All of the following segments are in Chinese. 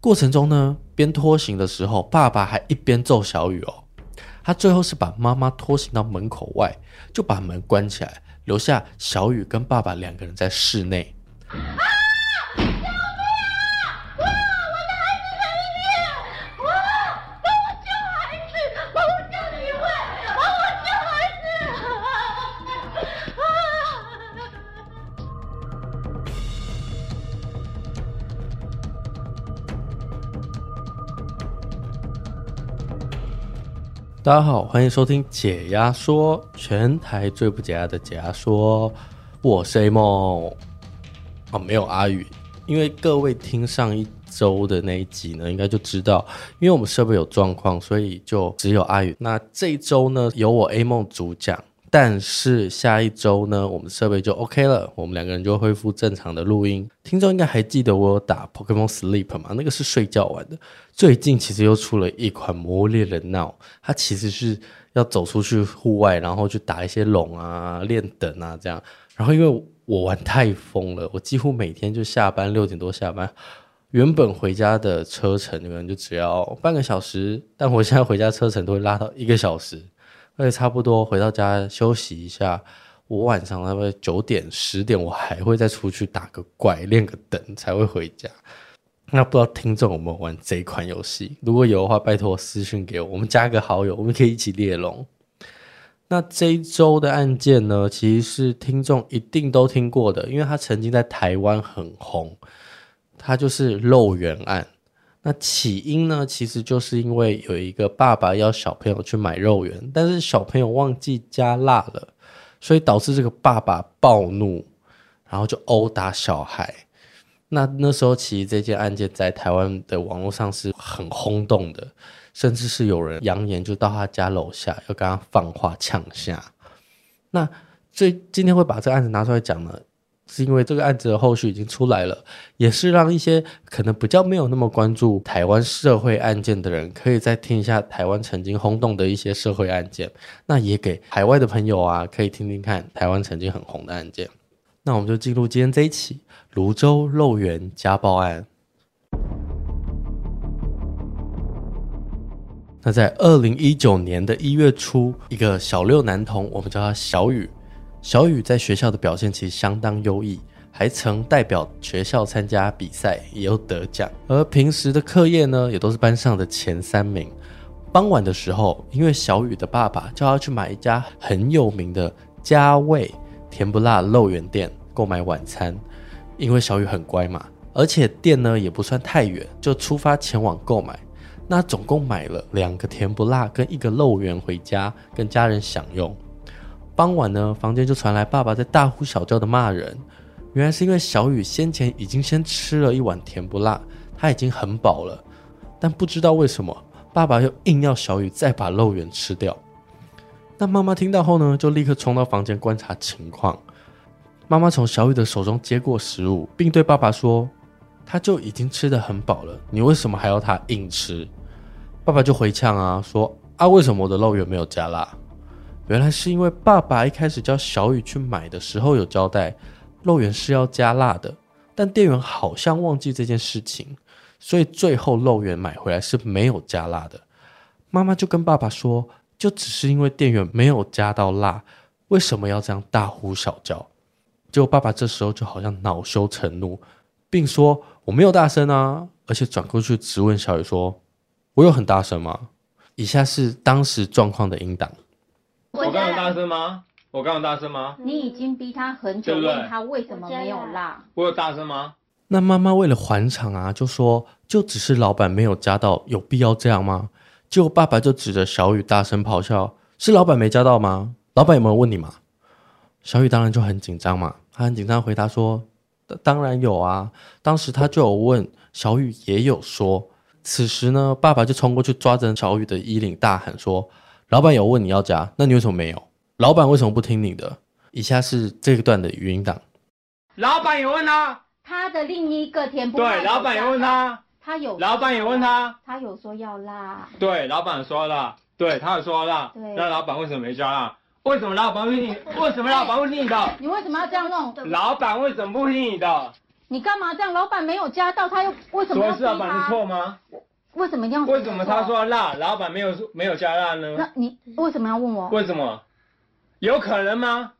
过程中呢，边拖行的时候，爸爸还一边揍小雨哦。他最后是把妈妈拖行到门口外，就把门关起来，留下小雨跟爸爸两个人在室内。大家好，欢迎收听解压说，全台最不解压的解压说，我是 A 梦哦，没有阿宇，因为各位听上一周的那一集呢，应该就知道，因为我们设备有状况，所以就只有阿宇。那这一周呢，由我 A 梦主讲。但是下一周呢，我们设备就 OK 了，我们两个人就恢复正常的录音。听众应该还记得我有打 Pokemon Sleep 嘛？那个是睡觉玩的。最近其实又出了一款魔猎人闹，它其实是要走出去户外，然后去打一些龙啊、练等啊这样。然后因为我玩太疯了，我几乎每天就下班六点多下班，原本回家的车程可能就只要半个小时，但我现在回家车程都会拉到一个小时。而且差不多回到家休息一下，我晚上大概九点十点，我还会再出去打个怪，练个等才会回家。那不知道听众有没有玩这款游戏？如果有的话，拜托私讯给我，我们加个好友，我们可以一起猎龙。那这一周的案件呢，其实是听众一定都听过的，因为他曾经在台湾很红，他就是肉圆案。那起因呢，其实就是因为有一个爸爸要小朋友去买肉圆，但是小朋友忘记加辣了，所以导致这个爸爸暴怒，然后就殴打小孩。那那时候其实这件案件在台湾的网络上是很轰动的，甚至是有人扬言就到他家楼下要跟他放话呛下。那所以今天会把这个案子拿出来讲呢，是因为这个案子的后续已经出来了，也是让一些可能比较没有那么关注台湾社会案件的人，可以再听一下台湾曾经轰动的一些社会案件。那也给海外的朋友啊，可以听听看台湾曾经很红的案件。那我们就进入今天这一起泸州肉圆家暴案。那在二零一九年的一月初，一个小六男童，我们叫他小雨。小雨在学校的表现其实相当优异，还曾代表学校参加比赛，也有得奖。而平时的课业呢，也都是班上的前三名。傍晚的时候，因为小雨的爸爸叫他去买一家很有名的家味甜不辣肉圆店购买晚餐，因为小雨很乖嘛，而且店呢也不算太远，就出发前往购买。那总共买了两个甜不辣跟一个肉圆回家，跟家人享用。傍晚呢，房间就传来爸爸在大呼小叫的骂人。原来是因为小雨先前已经先吃了一碗甜不辣，他已经很饱了。但不知道为什么，爸爸又硬要小雨再把肉圆吃掉。那妈妈听到后呢，就立刻冲到房间观察情况。妈妈从小雨的手中接过食物，并对爸爸说：“他就已经吃得很饱了，你为什么还要他硬吃？”爸爸就回呛啊，说：“啊，为什么我的肉圆没有加辣？”原来是因为爸爸一开始叫小雨去买的时候有交代，肉圆是要加辣的，但店员好像忘记这件事情，所以最后肉圆买回来是没有加辣的。妈妈就跟爸爸说，就只是因为店员没有加到辣，为什么要这样大呼小叫？结果爸爸这时候就好像恼羞成怒，并说我没有大声啊，而且转过去质问小雨说，我有很大声吗？以下是当时状况的音档。我刚刚大声吗？我刚刚大声吗？你已经逼他很久，问他为什么没有辣？我有大声吗？那妈妈为了还场啊，就说就只是老板没有加到，有必要这样吗？结果爸爸就指着小雨大声咆哮：“是老板没加到吗？老板有没有问你吗？”小雨当然就很紧张嘛，他很紧张回答说：“当然有啊，当时他就有问，小雨也有说。”此时呢，爸爸就冲过去抓着小雨的衣领大喊说。老板有问你要加，那你为什么没有？老板为什么不听你的？以下是这个段的语音档。老板有问他，他的另一个甜不辣。对，老板有问他，他有。老板也问他，他有说要辣。对，老板说了。对，他有说辣。对那老板为什么没加辣？为什么老板不听你？为什么老板不听你的？你为什么要这样弄？老板为什么不听你的？你干嘛这样？老板没有加到，他又为什么要逼所以是老板他？是错吗？为什么一定要？为什么他说辣，老板没有没有加辣呢？那你为什么要问我？为什么？有可能吗？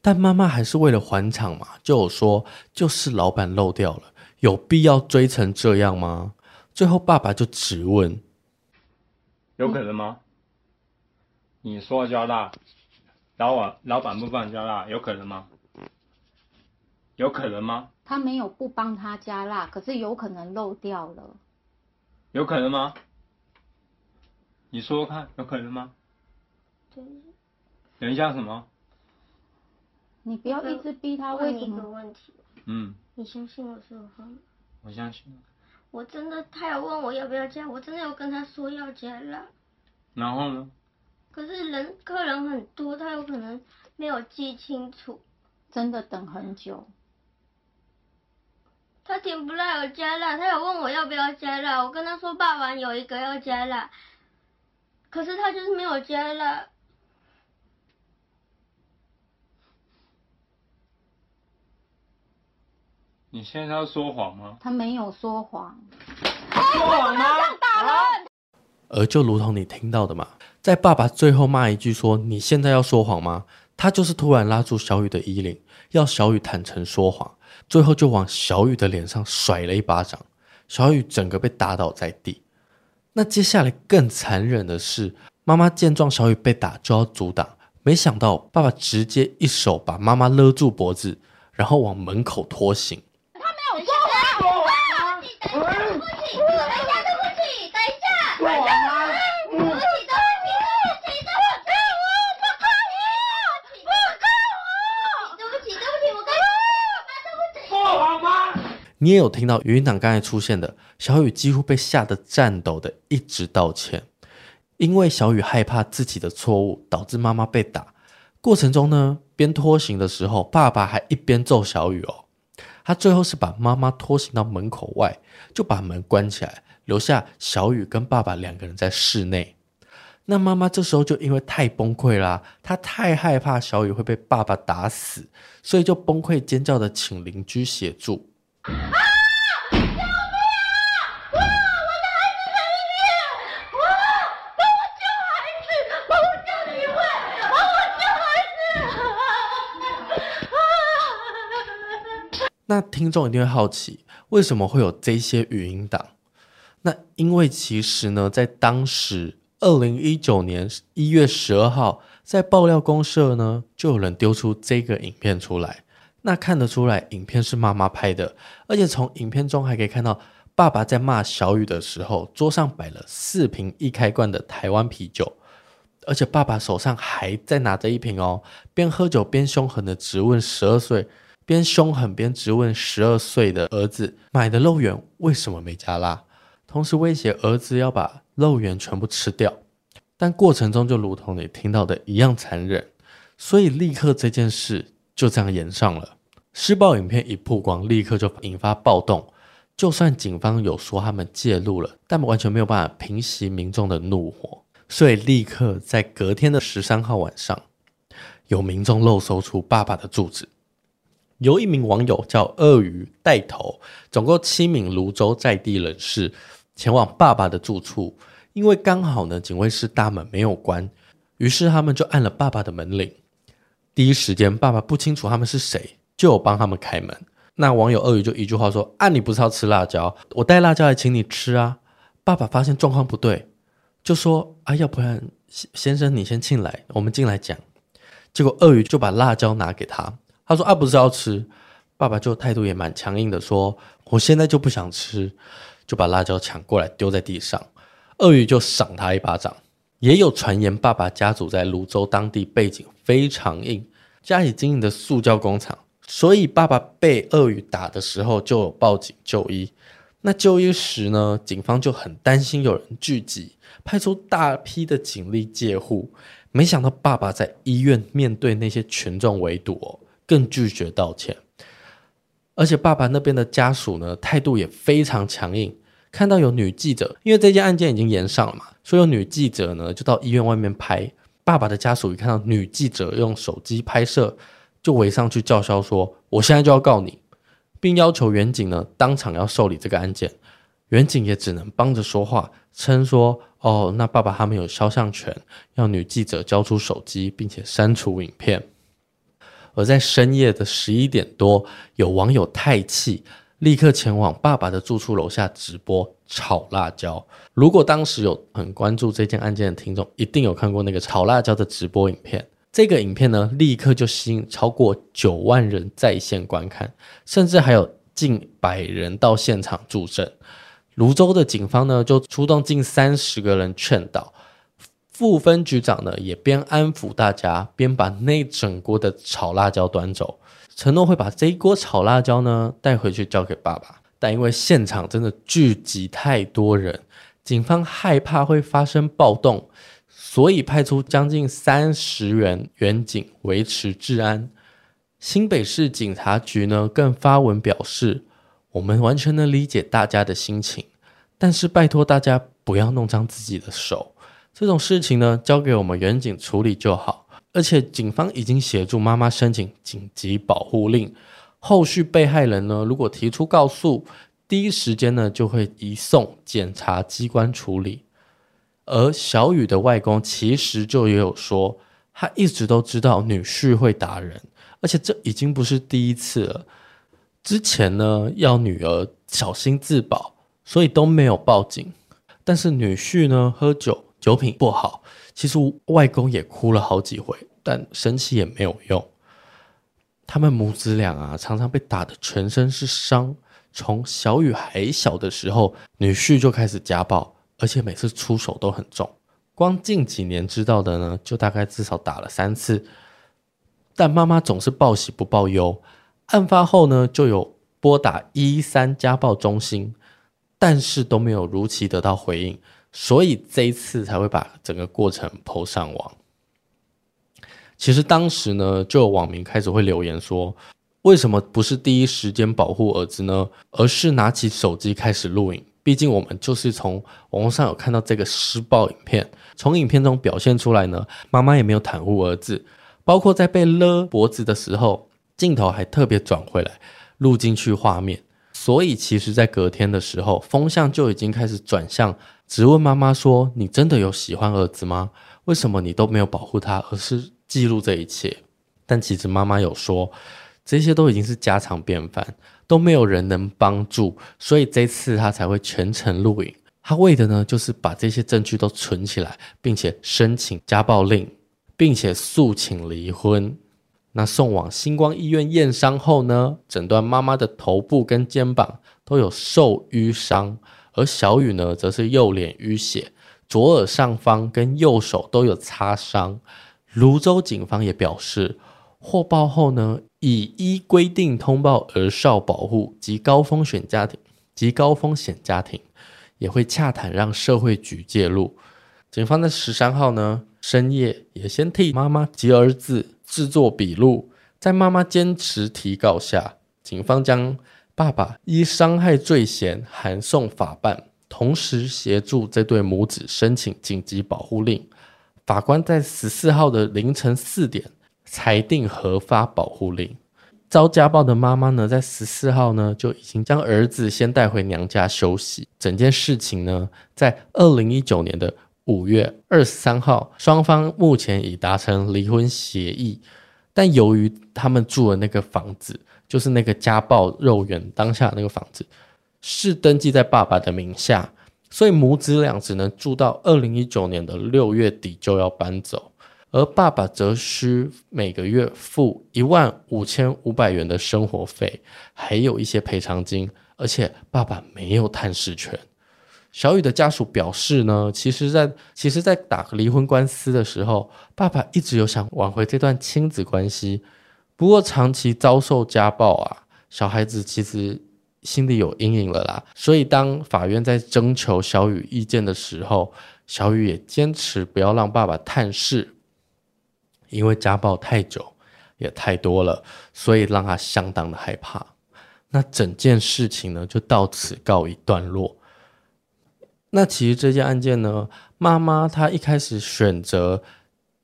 但妈妈还是为了还场嘛，就有说就是老板漏掉了，有必要追成这样吗？最后爸爸就质问：有可能吗？你说加辣，老板老板不帮你加辣，有可能吗？有可能吗？他没有不帮他加辣，可是有可能漏掉了。有可能吗？你说说看，有可能吗？等一下什么？你不要一直逼他，问你一个？问题，嗯，你相信我说的话吗？我相信。我真的，他有问我要不要加，我真的有跟他说要加了。然后呢？可是人客人很多，他有可能没有记清楚，真的等很久。他停不辣有加辣，他有问我要不要加辣，我跟他说爸爸有一个要加辣，可是他就是没有加辣。你现在要说谎吗？他没有说谎。说谎吗？而就如同你听到的嘛，在爸爸最后骂一句说：“你现在要说谎吗？”他就是突然拉住小雨的衣领，要小雨坦诚说谎，最后就往小雨的脸上甩了一巴掌，小雨整个被打倒在地。那接下来更残忍的是，妈妈见状小雨被打就要阻挡，没想到爸爸直接一手把妈妈勒住脖子，然后往门口拖行。他没有说谎。对不起，对不起，等一下，对不起，等一下。对不起，对不起，对不起，不可以，不可以。对不起，对不起，我跟你说，对不起。说谎吗？你也有听到语音档刚才出现的小雨几乎被吓得颤抖的一直道歉，因为小雨害怕自己的错误导致妈妈被打。过程中呢，边拖行的时候，爸爸还一边揍小雨哦。他最后是把妈妈拖行到门口外，就把门关起来，留下小雨跟爸爸两个人在室内。那妈妈这时候就因为太崩溃啦，她太害怕小雨会被爸爸打死，所以就崩溃尖叫的请邻居协助。啊！救命啊！哇！我的孩子在里面！哇！帮我救孩子！帮我救你们！帮我救孩子！啊！那听众一定会好奇，为什么会有这些语音档？那因为其实呢，在当时二零一九年一月十二号，在爆料公社呢，就有人丢出这个影片出来。那看得出来，影片是妈妈拍的，而且从影片中还可以看到，爸爸在骂小雨的时候，桌上摆了四瓶易开罐的台湾啤酒，而且爸爸手上还在拿着一瓶哦，边喝酒边凶狠的质问十二岁，边凶狠边质问十二岁的儿子买的肉圆为什么没加辣，同时威胁儿子要把肉圆全部吃掉，但过程中就如同你听到的一样残忍，所以立刻这件事。就这样炎上了，施暴影片一曝光，立刻就引发暴动。就算警方有说他们介入了，但完全没有办法平息民众的怒火。所以立刻在隔天的十三号晚上，有民众漏搜出爸爸的住址，由一名网友叫鳄鱼带头，总共七名泸州在地人士前往爸爸的住处，因为刚好呢警卫室大门没有关，于是他们就按了爸爸的门铃。第一时间，爸爸不清楚他们是谁，就有帮他们开门。那网友鳄鱼就一句话说：“啊，你不是要吃辣椒？我带辣椒来请你吃啊！”爸爸发现状况不对，就说：“啊，要不然先生你先进来，我们进来讲。”结果鳄鱼就把辣椒拿给他，他说：“啊，不是要吃。”爸爸就态度也蛮强硬的说：“我现在就不想吃。”就把辣椒抢过来丢在地上，鳄鱼就赏他一巴掌。也有传言，爸爸家族在芦洲当地背景非常硬，家里经营的塑胶工厂，所以爸爸被鳄鱼打的时候就有报警就医。那就医时呢，警方就很担心有人聚集，派出大批的警力戒护。没想到爸爸在医院面对那些群众围堵哦，更拒绝道歉。而且爸爸那边的家属呢，态度也非常强硬，看到有女记者，因为这件案件已经延上了嘛，所以有女记者呢就到医院外面拍。爸爸的家属一看到女记者用手机拍摄，就围上去叫嚣说：“我现在就要告你，并要求员警呢当场要受理这个案件。”员警也只能帮着说话，称说：“哦，那爸爸他们有肖像权，要女记者交出手机，并且删除影片。”而在深夜的十一点多，有网友太气。立刻前往爸爸的住处楼下直播炒辣椒。如果当时有很关注这件案件的听众，一定有看过那个炒辣椒的直播影片。这个影片呢，立刻就吸引超过九万人在线观看，甚至还有近百人到现场助阵。泸州的警方呢，就出动近三十个人劝导。副分局长呢，也边安抚大家，边把那整锅的炒辣椒端走。承诺会把这一锅炒辣椒呢带回去交给爸爸，但因为现场真的聚集太多人，警方害怕会发生暴动，所以派出将近三十员员警维持治安。新北市警察局呢更发文表示，我们完全能理解大家的心情，但是拜托大家不要弄脏自己的手，这种事情呢交给我们员警处理就好。而且警方已经协助妈妈申请紧急保护令，后续被害人呢，如果提出告诉，第一时间呢就会移送检察机关处理。而小雨的外公其实就也有说，他一直都知道女婿会打人，而且这已经不是第一次了。之前呢要女儿小心自保，所以都没有报警。但是女婿呢喝酒，酒品不好。其实外公也哭了好几回，但生气也没有用。他们母子俩啊，常常被打得全身是伤。从小雨还小的时候，女婿就开始家暴，而且每次出手都很重。光近几年知道的呢，就大概至少打了三次。但妈妈总是报喜不报忧。案发后呢，就有拨打一一三家暴中心，但是都没有如期得到回应。所以这一次才会把整个过程抛上网。其实当时呢，就有网民开始会留言说：“为什么不是第一时间保护儿子呢？而是拿起手机开始录影？毕竟我们就是从网络上有看到这个施暴影片，从影片中表现出来呢，妈妈也没有袒护儿子，包括在被勒脖子的时候，镜头还特别转回来录进去画面。所以其实，在隔天的时候，风向就已经开始转向。”质问妈妈说：“你真的有喜欢儿子吗？为什么你都没有保护他，而是记录这一切？”但其实妈妈有说，这些都已经是家常便饭，都没有人能帮助，所以这次他才会全程录影。他为的呢，就是把这些证据都存起来，并且申请家暴令，并且诉请离婚。那送往新光医院验伤后呢，诊断妈妈的头部跟肩膀都有受瘀伤。而小雨呢，则是右脸淤血，左耳上方跟右手都有擦伤。泸州警方也表示，获报后呢，已依规定通报儿少保护及高风险家庭及高风险家庭，也会洽谈让社会局介入。警方在十三号呢深夜也先替妈妈及儿子制作笔录，在妈妈坚持提告下，警方将。爸爸依伤害罪嫌函送法办，同时协助这对母子申请紧急保护令。法官在十四号的凌晨四点裁定核发保护令。遭家暴的妈妈呢，在十四号呢就已经将儿子先带回娘家休息。整件事情呢，在二零一九年的五月二十三号，双方目前已达成离婚协议，但由于他们住的那个房子。就是那个家暴肉圆当下那个房子是登记在爸爸的名下，所以母子俩只能住到二零一九年的六月底就要搬走，而爸爸则需每个月付一万五千五百元的生活费，还有一些赔偿金，而且爸爸没有探视权。小雨的家属表示呢，其实在其实，在打离婚官司的时候，爸爸一直有想挽回这段亲子关系。不过长期遭受家暴啊，小孩子其实心里有阴影了啦。所以当法院在征求小雨意见的时候，小雨也坚持不要让爸爸探视，因为家暴太久也太多了，所以让他相当的害怕。那整件事情呢，就到此告一段落。那其实这件案件呢，妈妈她一开始选择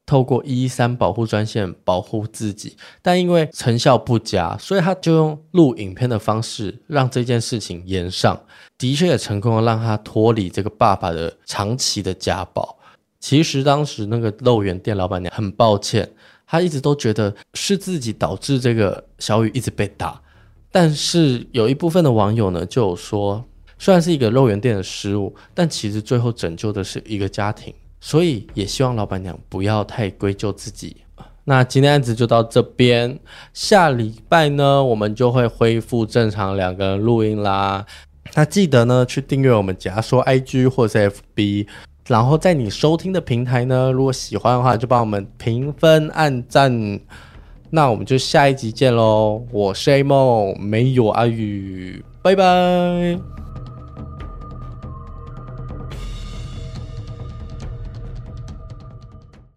透过一一三保护专线保护自己，但因为成效不佳，所以他就用录影片的方式让这件事情延上，的确也成功的让他脱离这个爸爸的长期的家暴。其实当时那个肉圆店老板娘很抱歉，她一直都觉得是自己导致这个小雨一直被打，但是有一部分的网友呢就有说。虽然是一个肉圆店的失误，但其实最后拯救的是一个家庭，所以也希望老板娘不要太归咎自己。那今天案子就到这边，下礼拜呢，我们就会恢复正常两个人录音啦。那记得呢去订阅我们假说 IG 或是 FB，然后在你收听的平台呢，如果喜欢的话就帮我们评分按赞。那我们就下一集见喽！我是 A 梦，没有阿宇，拜拜。